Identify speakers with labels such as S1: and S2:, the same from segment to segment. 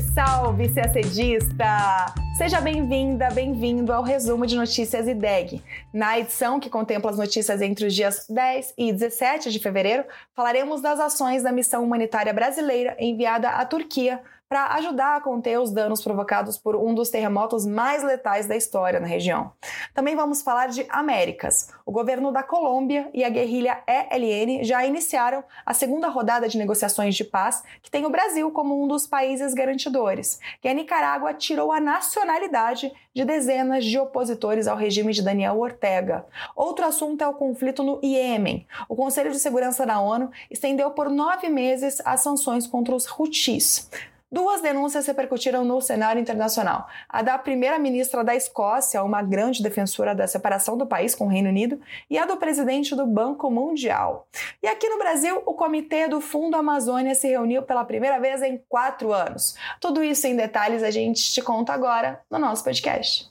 S1: Salve, salve, CACDista! Seja bem-vinda, bem-vindo ao resumo de notícias IDEG. Na edição que contempla as notícias entre os dias 10 e 17 de fevereiro, falaremos das ações da missão humanitária brasileira enviada à Turquia para ajudar a conter os danos provocados por um dos terremotos mais letais da história na região. Também vamos falar de Américas. O governo da Colômbia e a guerrilha ELN já iniciaram a segunda rodada de negociações de paz, que tem o Brasil como um dos países garantidores. E a Nicarágua tirou a nacionalidade de dezenas de opositores ao regime de Daniel Ortega. Outro assunto é o conflito no Iêmen. O Conselho de Segurança da ONU estendeu por nove meses as sanções contra os Houthis. Duas denúncias repercutiram no cenário internacional. A da primeira-ministra da Escócia, uma grande defensora da separação do país com o Reino Unido, e a do presidente do Banco Mundial. E aqui no Brasil, o comitê do Fundo Amazônia se reuniu pela primeira vez em quatro anos. Tudo isso em detalhes a gente te conta agora no nosso podcast.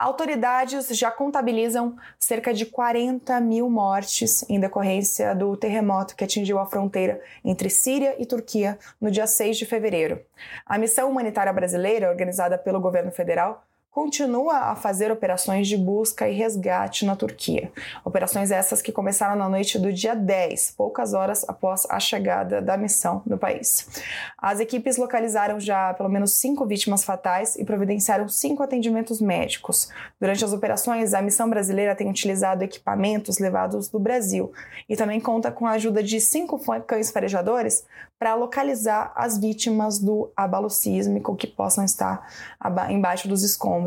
S1: Autoridades já contabilizam cerca de 40 mil mortes em decorrência do terremoto que atingiu a fronteira entre Síria e Turquia no dia 6 de fevereiro. A missão humanitária brasileira, organizada pelo governo federal, continua a fazer operações de busca e resgate na Turquia. Operações essas que começaram na noite do dia 10, poucas horas após a chegada da missão no país. As equipes localizaram já pelo menos cinco vítimas fatais e providenciaram cinco atendimentos médicos. Durante as operações, a missão brasileira tem utilizado equipamentos levados do Brasil e também conta com a ajuda de cinco cães farejadores para localizar as vítimas do abalo sísmico que possam estar embaixo dos escombros.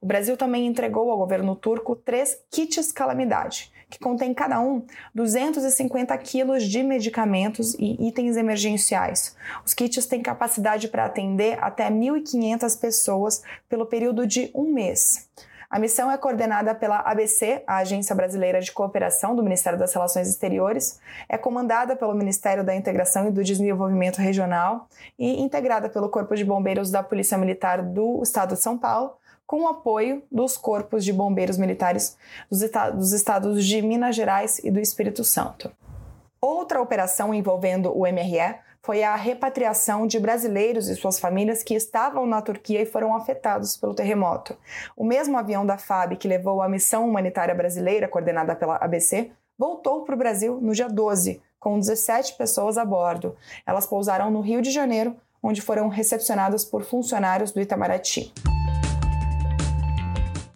S1: O Brasil também entregou ao governo turco três kits calamidade, que contém cada um 250 quilos de medicamentos e itens emergenciais. Os kits têm capacidade para atender até 1.500 pessoas pelo período de um mês. A missão é coordenada pela ABC, a Agência Brasileira de Cooperação do Ministério das Relações Exteriores, é comandada pelo Ministério da Integração e do Desenvolvimento Regional e integrada pelo Corpo de Bombeiros da Polícia Militar do Estado de São Paulo, com o apoio dos corpos de bombeiros militares dos, dos estados de Minas Gerais e do Espírito Santo. Outra operação envolvendo o MRE foi a repatriação de brasileiros e suas famílias que estavam na Turquia e foram afetados pelo terremoto. O mesmo avião da FAB que levou a missão humanitária brasileira, coordenada pela ABC, voltou para o Brasil no dia 12, com 17 pessoas a bordo. Elas pousaram no Rio de Janeiro, onde foram recepcionadas por funcionários do Itamaraty.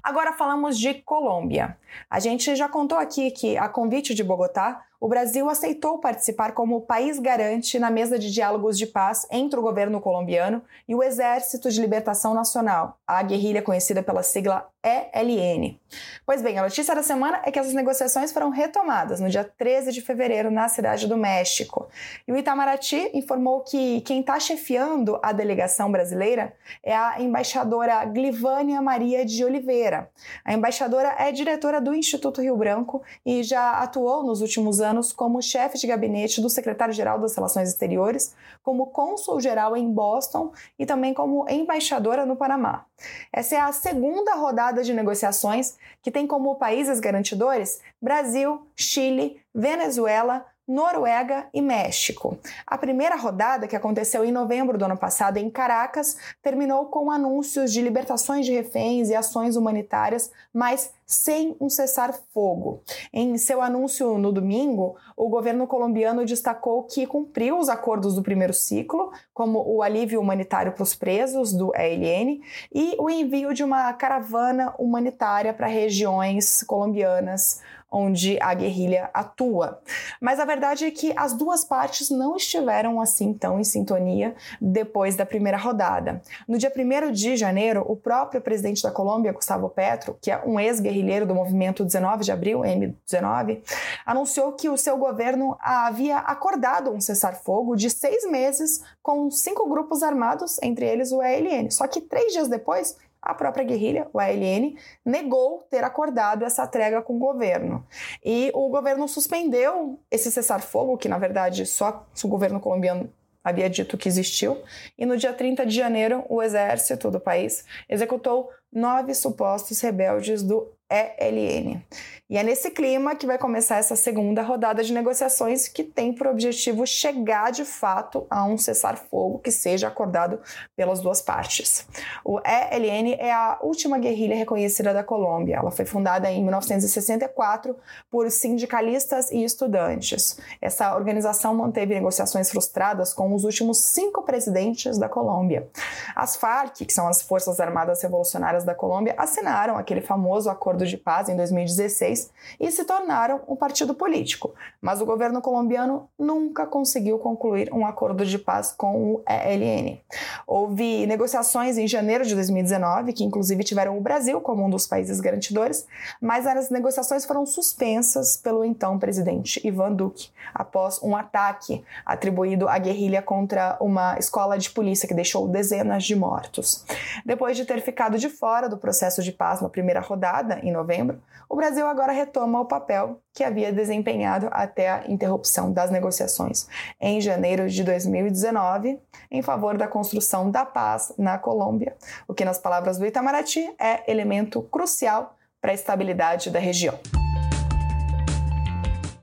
S1: Agora falamos de Colômbia. A gente já contou aqui que, a convite de Bogotá, o Brasil aceitou participar como país garante na mesa de diálogos de paz entre o governo colombiano e o Exército de Libertação Nacional, a guerrilha conhecida pela sigla ELN. Pois bem, a notícia da semana é que essas negociações foram retomadas no dia 13 de fevereiro na cidade do México. E o Itamaraty informou que quem está chefiando a delegação brasileira é a embaixadora Glivânia Maria de Oliveira. A embaixadora é diretora do Instituto Rio Branco e já atuou nos últimos anos anos como chefe de gabinete do secretário-geral das Relações Exteriores, como cônsul-geral em Boston e também como embaixadora no Panamá. Essa é a segunda rodada de negociações que tem como países garantidores Brasil, Chile, Venezuela, Noruega e México. A primeira rodada, que aconteceu em novembro do ano passado em Caracas, terminou com anúncios de libertações de reféns e ações humanitárias, mas sem um cessar-fogo. Em seu anúncio no domingo, o governo colombiano destacou que cumpriu os acordos do primeiro ciclo, como o alívio humanitário para os presos do ELN e o envio de uma caravana humanitária para regiões colombianas onde a guerrilha atua. Mas a verdade é que as duas partes não estiveram assim tão em sintonia depois da primeira rodada. No dia 1 de janeiro, o próprio presidente da Colômbia, Gustavo Petro, que é um ex-guerrilheiro do movimento 19 de abril, M19, anunciou que o seu governo havia acordado um cessar-fogo de seis meses com cinco grupos armados, entre eles o ELN. Só que três dias depois, a própria guerrilha, o ALN, negou ter acordado essa trégua com o governo. E o governo suspendeu esse cessar-fogo, que na verdade só o governo colombiano havia dito que existiu, e no dia 30 de janeiro o exército do país executou nove supostos rebeldes do ELN. E é nesse clima que vai começar essa segunda rodada de negociações que tem por objetivo chegar de fato a um cessar-fogo que seja acordado pelas duas partes. O ELN é a última guerrilha reconhecida da Colômbia. Ela foi fundada em 1964 por sindicalistas e estudantes. Essa organização manteve negociações frustradas com os últimos cinco presidentes da Colômbia. As FARC, que são as Forças Armadas Revolucionárias da Colômbia, assinaram aquele famoso acordo de paz em 2016 e se tornaram um partido político. Mas o governo colombiano nunca conseguiu concluir um acordo de paz com o ELN. Houve negociações em janeiro de 2019, que inclusive tiveram o Brasil como um dos países garantidores, mas as negociações foram suspensas pelo então presidente Ivan Duque, após um ataque atribuído à guerrilha contra uma escola de polícia que deixou dezenas de mortos. Depois de ter ficado de fora do processo de paz na primeira rodada, em novembro, o Brasil agora retoma o papel que havia desempenhado até a interrupção das negociações em janeiro de 2019 em favor da construção da paz na Colômbia, o que, nas palavras do Itamaraty, é elemento crucial para a estabilidade da região.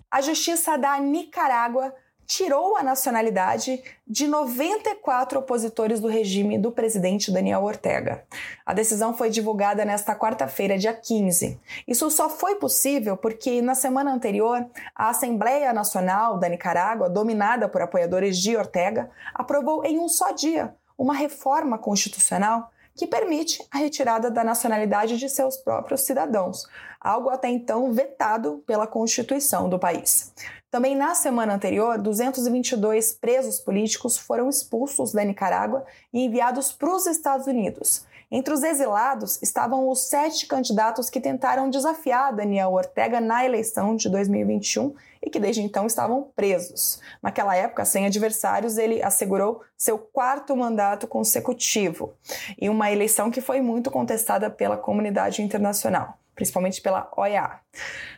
S1: A Justiça da Nicarágua tirou a nacionalidade de 94 opositores do regime do presidente Daniel Ortega. A decisão foi divulgada nesta quarta-feira, dia 15. Isso só foi possível porque, na semana anterior, a Assembleia Nacional da Nicarágua, dominada por apoiadores de Ortega, aprovou em um só dia uma reforma constitucional que permite a retirada da nacionalidade de seus próprios cidadãos, algo até então vetado pela Constituição do país. Também na semana anterior, 222 presos políticos foram expulsos da Nicarágua e enviados para os Estados Unidos. Entre os exilados estavam os sete candidatos que tentaram desafiar Daniel Ortega na eleição de 2021 e que desde então estavam presos. Naquela época, sem adversários, ele assegurou seu quarto mandato consecutivo e uma eleição que foi muito contestada pela comunidade internacional principalmente pela OEA.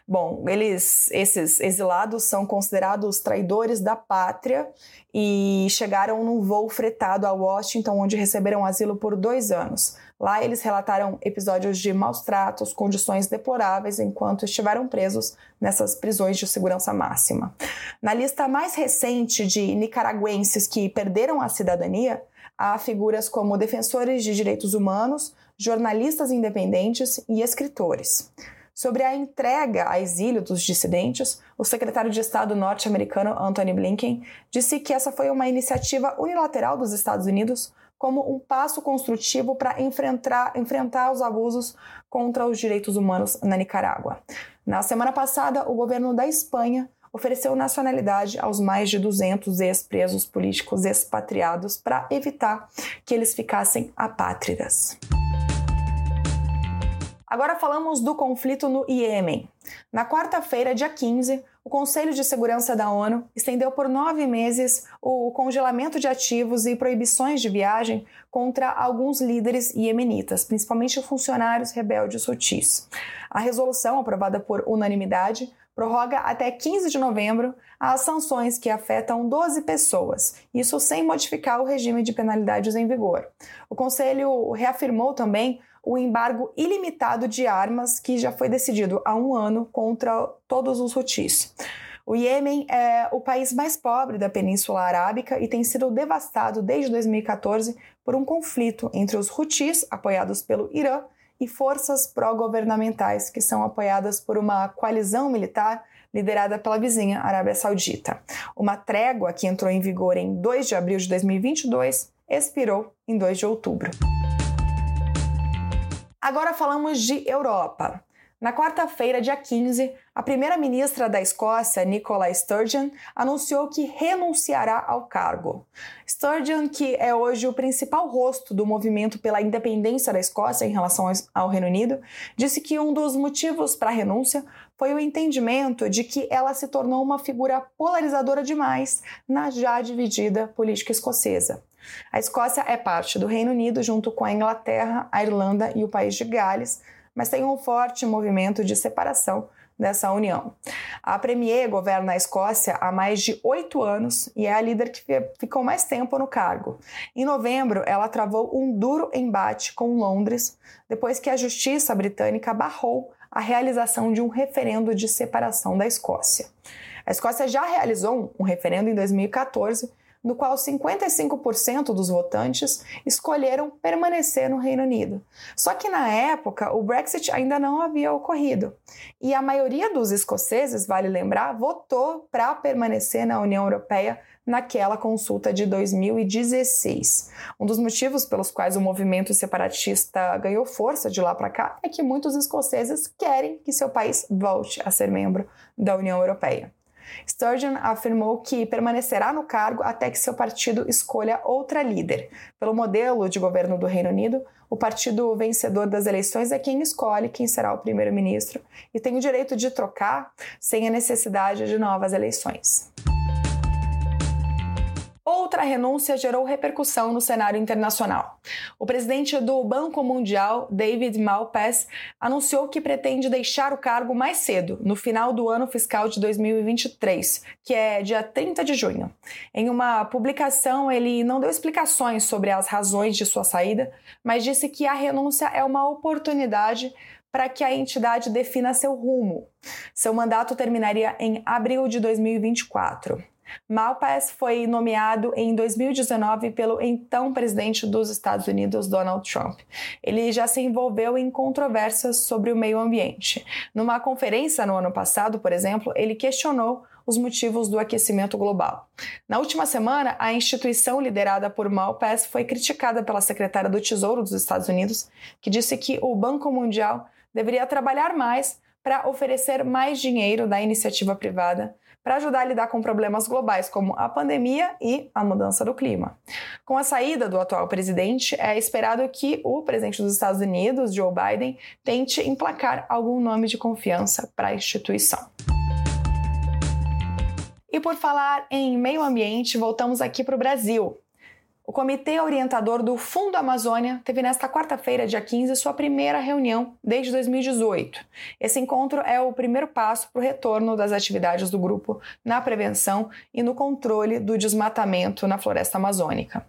S1: Bom, eles, esses exilados são considerados traidores da pátria e chegaram num voo fretado a Washington, onde receberam asilo por dois anos. Lá eles relataram episódios de maus tratos, condições deploráveis enquanto estiveram presos nessas prisões de segurança máxima. Na lista mais recente de nicaragüenses que perderam a cidadania, há figuras como defensores de direitos humanos, jornalistas independentes e escritores. Sobre a entrega a exílio dos dissidentes, o secretário de Estado norte-americano Anthony Blinken disse que essa foi uma iniciativa unilateral dos Estados Unidos como um passo construtivo para enfrentar, enfrentar os abusos contra os direitos humanos na Nicarágua. Na semana passada, o governo da Espanha ofereceu nacionalidade aos mais de 200 ex-presos políticos expatriados para evitar que eles ficassem apátridas. Agora falamos do conflito no Iêmen. Na quarta-feira, dia 15, o Conselho de Segurança da ONU estendeu por nove meses o congelamento de ativos e proibições de viagem contra alguns líderes iemenitas, principalmente funcionários rebeldes hutis. A resolução, aprovada por unanimidade, prorroga até 15 de novembro as sanções que afetam 12 pessoas, isso sem modificar o regime de penalidades em vigor. O Conselho reafirmou também o embargo ilimitado de armas que já foi decidido há um ano contra todos os Houthis. O Iêmen é o país mais pobre da Península Arábica e tem sido devastado desde 2014 por um conflito entre os Houthis, apoiados pelo Irã, e forças pró-governamentais, que são apoiadas por uma coalizão militar liderada pela vizinha Arábia Saudita. Uma trégua que entrou em vigor em 2 de abril de 2022 expirou em 2 de outubro. Agora falamos de Europa. Na quarta-feira, dia 15, a primeira-ministra da Escócia, Nicola Sturgeon, anunciou que renunciará ao cargo. Sturgeon, que é hoje o principal rosto do movimento pela independência da Escócia em relação ao Reino Unido, disse que um dos motivos para a renúncia foi o entendimento de que ela se tornou uma figura polarizadora demais na já dividida política escocesa. A Escócia é parte do Reino Unido junto com a Inglaterra, a Irlanda e o país de Gales, mas tem um forte movimento de separação dessa união. A Premier governa a Escócia há mais de oito anos e é a líder que ficou mais tempo no cargo. Em novembro, ela travou um duro embate com Londres depois que a justiça britânica barrou a realização de um referendo de separação da Escócia. A Escócia já realizou um referendo em 2014 no qual 55% dos votantes escolheram permanecer no Reino Unido. Só que na época o Brexit ainda não havia ocorrido e a maioria dos escoceses, vale lembrar, votou para permanecer na União Europeia naquela consulta de 2016. Um dos motivos pelos quais o movimento separatista ganhou força de lá para cá é que muitos escoceses querem que seu país volte a ser membro da União Europeia. Sturgeon afirmou que permanecerá no cargo até que seu partido escolha outra líder. Pelo modelo de governo do Reino Unido, o partido vencedor das eleições é quem escolhe quem será o primeiro-ministro e tem o direito de trocar sem a necessidade de novas eleições. Outra renúncia gerou repercussão no cenário internacional. O presidente do Banco Mundial, David Malpass, anunciou que pretende deixar o cargo mais cedo, no final do ano fiscal de 2023, que é dia 30 de junho. Em uma publicação, ele não deu explicações sobre as razões de sua saída, mas disse que a renúncia é uma oportunidade para que a entidade defina seu rumo. Seu mandato terminaria em abril de 2024. Malpass foi nomeado em 2019 pelo então presidente dos Estados Unidos, Donald Trump. Ele já se envolveu em controvérsias sobre o meio ambiente. Numa conferência no ano passado, por exemplo, ele questionou os motivos do aquecimento global. Na última semana, a instituição liderada por Malpass foi criticada pela secretária do Tesouro dos Estados Unidos, que disse que o Banco Mundial deveria trabalhar mais para oferecer mais dinheiro da iniciativa privada para ajudar a lidar com problemas globais como a pandemia e a mudança do clima. Com a saída do atual presidente, é esperado que o presidente dos Estados Unidos, Joe Biden, tente emplacar algum nome de confiança para a instituição. E por falar em meio ambiente, voltamos aqui para o Brasil. O Comitê Orientador do Fundo Amazônia teve nesta quarta-feira, dia 15, sua primeira reunião desde 2018. Esse encontro é o primeiro passo para o retorno das atividades do grupo na prevenção e no controle do desmatamento na floresta amazônica.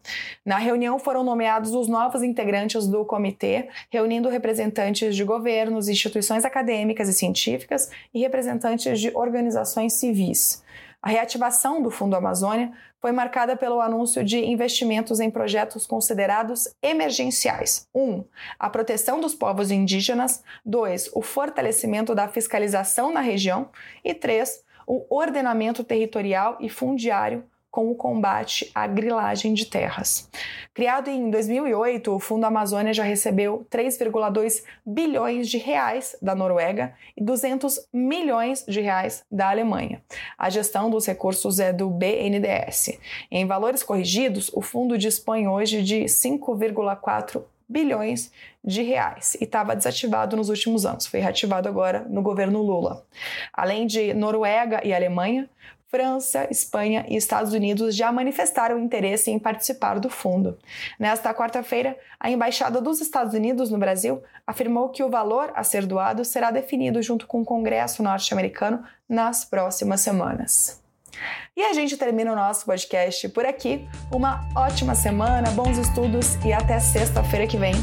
S1: Na reunião foram nomeados os novos integrantes do comitê, reunindo representantes de governos, instituições acadêmicas e científicas e representantes de organizações civis. A reativação do Fundo Amazônia foi marcada pelo anúncio de investimentos em projetos considerados emergenciais. 1. Um, a proteção dos povos indígenas. 2. O fortalecimento da fiscalização na região. E 3. O ordenamento territorial e fundiário com o combate à grilagem de terras. Criado em 2008, o Fundo Amazônia já recebeu 3,2 bilhões de reais da Noruega e 200 milhões de reais da Alemanha. A gestão dos recursos é do BNDES. Em valores corrigidos, o fundo dispõe hoje de 5,4 bilhões de reais e estava desativado nos últimos anos. Foi reativado agora no governo Lula. Além de Noruega e Alemanha, França, Espanha e Estados Unidos já manifestaram interesse em participar do fundo. Nesta quarta-feira, a Embaixada dos Estados Unidos no Brasil afirmou que o valor a ser doado será definido junto com o Congresso norte-americano nas próximas semanas. E a gente termina o nosso podcast por aqui. Uma ótima semana, bons estudos e até sexta-feira que vem.